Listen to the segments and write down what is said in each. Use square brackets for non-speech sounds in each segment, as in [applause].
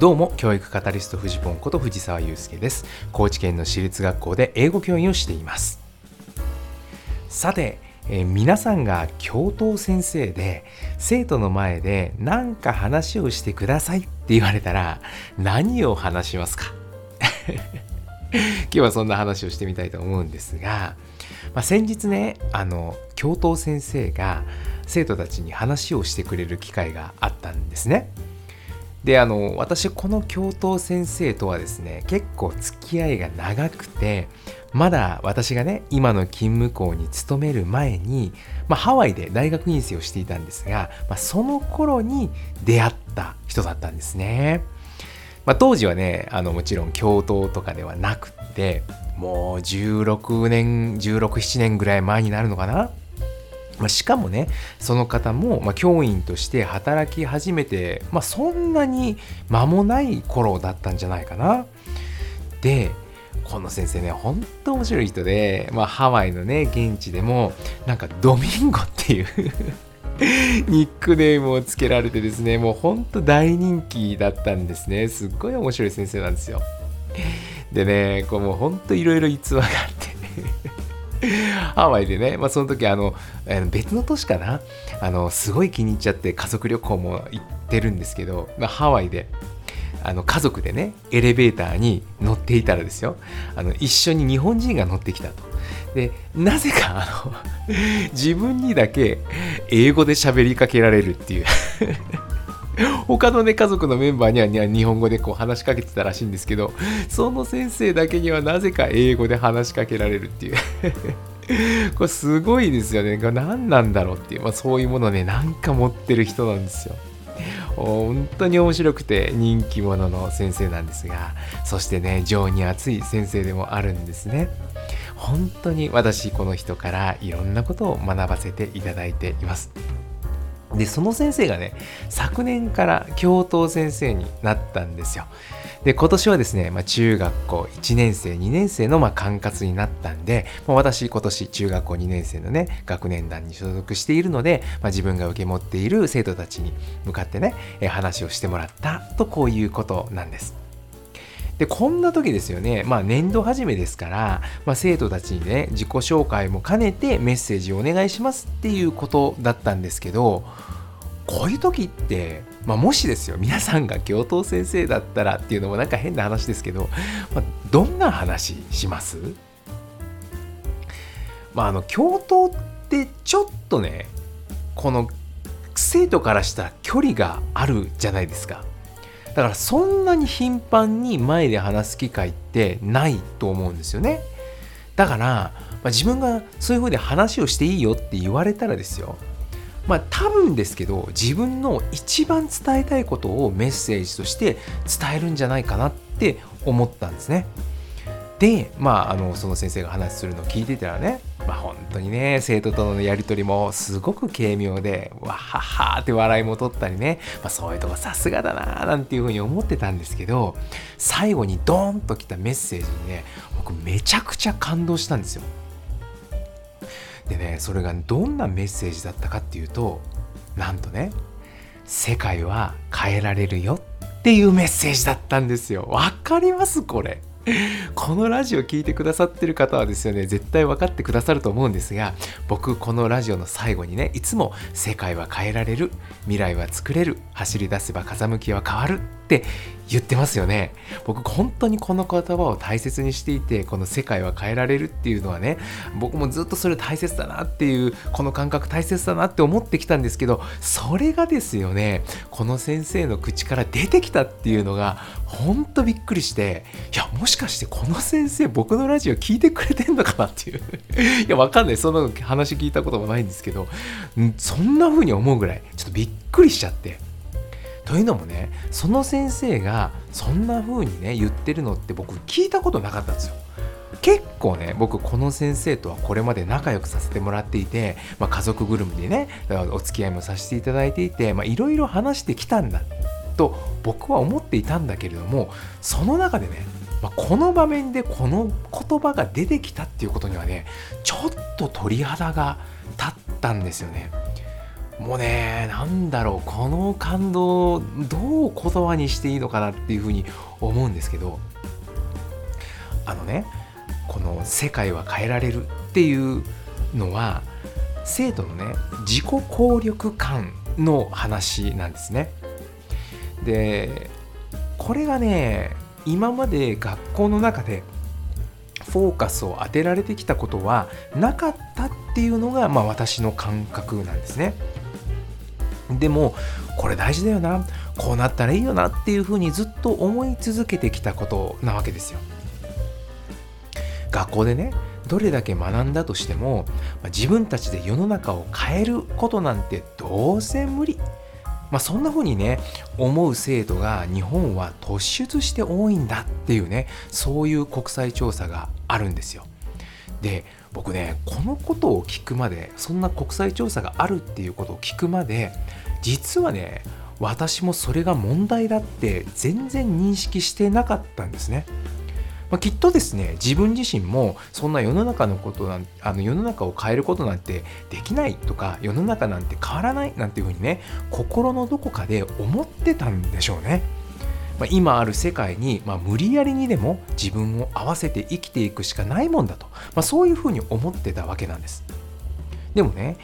どうも教育カタリストフジポンこと藤沢祐介です。高知県の私立学校で英語教員をしています。さて、えー皆さんが教頭先生で生徒の前で何か話をしてくださいって言われたら何を話しますか？[laughs] 今日はそんな話をしてみたいと思うんですが、まあ、先日ねあの教頭先生が生徒たちに話をしてくれる機会があったんですね。であの私この教頭先生とはですね結構付き合いが長くてまだ私がね今の勤務校に勤める前に、まあ、ハワイで大学院生をしていたんですが、まあ、その頃に出会った人だったんですね。まあ、当時はねあのもちろん教頭とかではなくってもう16年1617年ぐらい前になるのかな？まあ、しかもねその方も、まあ、教員として働き始めて、まあ、そんなに間もない頃だったんじゃないかな。でこの先生ねほんと面白い人で、まあ、ハワイのね現地でもなんかドミンゴっていう [laughs] ニックネームをつけられてですねもうほんと大人気だったんですねすっごい面白い先生なんですよ。でねこうもうほんといろいろ逸話があってハワイでね、まあ、その時あの別の年かな？あのすごい気に入っちゃって家族旅行も行ってるんですけど、まあ、ハワイであの家族でねエレベーターに乗っていたらですよ。あの一緒に日本人が乗ってきたと。でなぜかあの自分にだけ英語で喋りかけられるっていう。他のね家族のメンバーには日本語でこう話しかけてたらしいんですけどその先生だけにはなぜか英語で話しかけられるっていう。[laughs] これすごいですよね。何なんだろうっていう、まあ、そういうものねなんか持ってる人なんですよ。本当に面白くて人気者の先生なんですがそしてね情に熱い先生でもあるんですね。本当に私この人からいろんなことを学ばせていただいています。でその先生がね昨年から教頭先生になったんですよ。で今年はですね、まあ、中学校1年生2年生のまあ管轄になったんで、まあ、私今年中学校2年生のね学年団に所属しているので、まあ、自分が受け持っている生徒たちに向かってね話をしてもらったとこういうことなんです。でこんな時ですよね、まあ、年度始めですから、まあ、生徒たちにね自己紹介も兼ねてメッセージをお願いしますっていうことだったんですけどこういう時って、まあ、もしですよ皆さんが教頭先生だったらっていうのもなんか変な話ですけど、まあ、どんな話します？まああの教頭ってちょっとねこの生徒からした距離があるじゃないですか。だからそんなに頻繁に前で話す機会ってないと思うんですよね。だから、まあ、自分がそういうふうに話をしていいよって言われたらですよ。まあ多分ですけど自分の一番伝えたいことをメッセージとして伝えるんじゃないかなって思ったんですね。でまああのその先生が話するのを聞いてたらねまあ本当にね生徒とのやり取りもすごく軽妙でわははって笑いも取ったりね、まあ、そういうとこさすがだななんていうふうに思ってたんですけど最後にドーンときたメッセージにね僕めちゃくちゃ感動したんですよ。でねそれがどんなメッセージだったかっていうとなんとね世界は変えられるよっていうメッセージだったんですよ。わかります？これ。[laughs] このラジオ聞いてくださってる方はですよね絶対分かってくださると思うんですが僕このラジオの最後にねいつも「世界は変えられる未来は作れる走り出せば風向きは変わる」って言ってますよね。僕本当にこの言葉を大切にしていてこの世界は変えられるっていうのはね僕もずっとそれ大切だなっていうこの感覚大切だなって思ってきたんですけどそれがですよねこの先生の口から出てきたっていうのが本当びっくりしていやもしかしてこの先生僕のラジオ聞いてくれてんのかなっていう。[laughs] いやわかんない。そんな話聞いたこともないんですけどそんな風に思うぐらいちょっとびっくりしちゃって。というのもねその先生がそんな風にね言ってるのって僕聞いたことなかったんですよ。結構ね僕この先生とはこれまで仲良くさせてもらっていて、まあ、家族ぐるみでねお付き合いもさせていただいていていろいろ話してきたんだと僕は思っていたんだけれどもその中でね、まあ、この場面でこの言葉が出てきたっていうことにはねちょっと鳥肌が立ったんですよね。もうねなんだろうこの感動をどう言葉にしていいのかなっていうふうに思うんですけどあのねこの「世界は変えられる」っていうのは生徒のね自己効力感の話なんですね。でこれがね今まで学校の中でフォーカスを当てられてきたことはなかったっていうのが、まあ、私の感覚なんですね。でもこれ大事だよなこうなったらいいよなっていうふうにずっと思い続けてきたことなわけですよ。学校でねどれだけ学んだとしても自分たちで世の中を変えることなんてどうせ無理。まあ、そんな風にね思う生徒が日本は突出して多いんだっていうねそういう国際調査があるんですよ。で僕ねこのことを聞くまでそんな国際調査があるっていうことを聞くまで実はね私もそれが問題だって全然認識してなかったんですね。まあ、きっとですね自分自身もそんな世の中のことなんあの世の中を変えることなんてできないとか世の中なんて変わらないなんていうふうにね心のどこかで思ってたんでしょうね。まあ、今ある世界に、まあ、無理やりにでも自分を合わせて生きていくしかないもんだと、まあ、そういうふうに思ってたわけなんです。でもね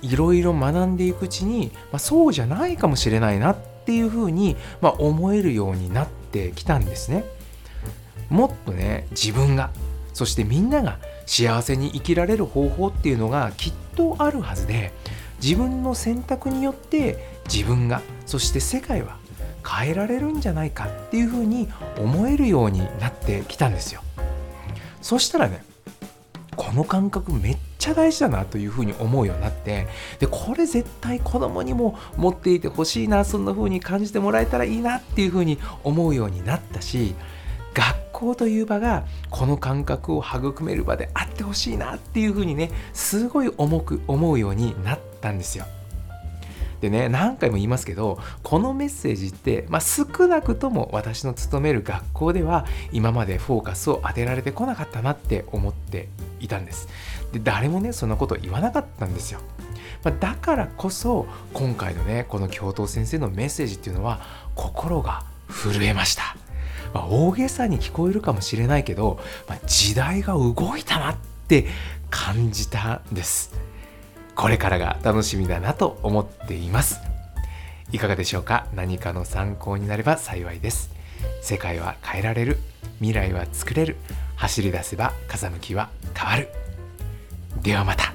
いろいろ学んでいくうちに、まあ、そうじゃないかもしれないなっていうふうに、まあ、思えるようになってきたんですね。もっとね自分がそしてみんなが幸せに生きられる方法っていうのがきっとあるはずで自分の選択によって自分がそして世界は変えられるんじゃないかっていうふうに思えるようになってきたんですよそしたらねこの感覚めっちゃ大事だなというふうに思うようになってでこれ絶対子供にも持っていてほしいなそんな風に感じてもらえたらいいなっていうふうに思うようになったし学校という場がこの感覚を育める場であってほしいなっていうふうにねすごい重く思うようになったんですよ。でね何回も言いますけどこのメッセージって、まあ、少なくとも私の勤める学校では今までフォーカスを当てられてこなかったなって思っていたんです。で誰もねそんなこと言わなかったんですよ、まあ、だからこそ今回のねこの教頭先生のメッセージっていうのは心が震えました。まあ、大げさに聞こえるかもしれないけど、まあ、時代が動いたなって感じたんです。これからが楽しみだなと思っています。いかがでしょうか？何かの参考になれば幸いです。世界は変えられる。未来は作れる。走り出せば風向きは変わる。ではまた。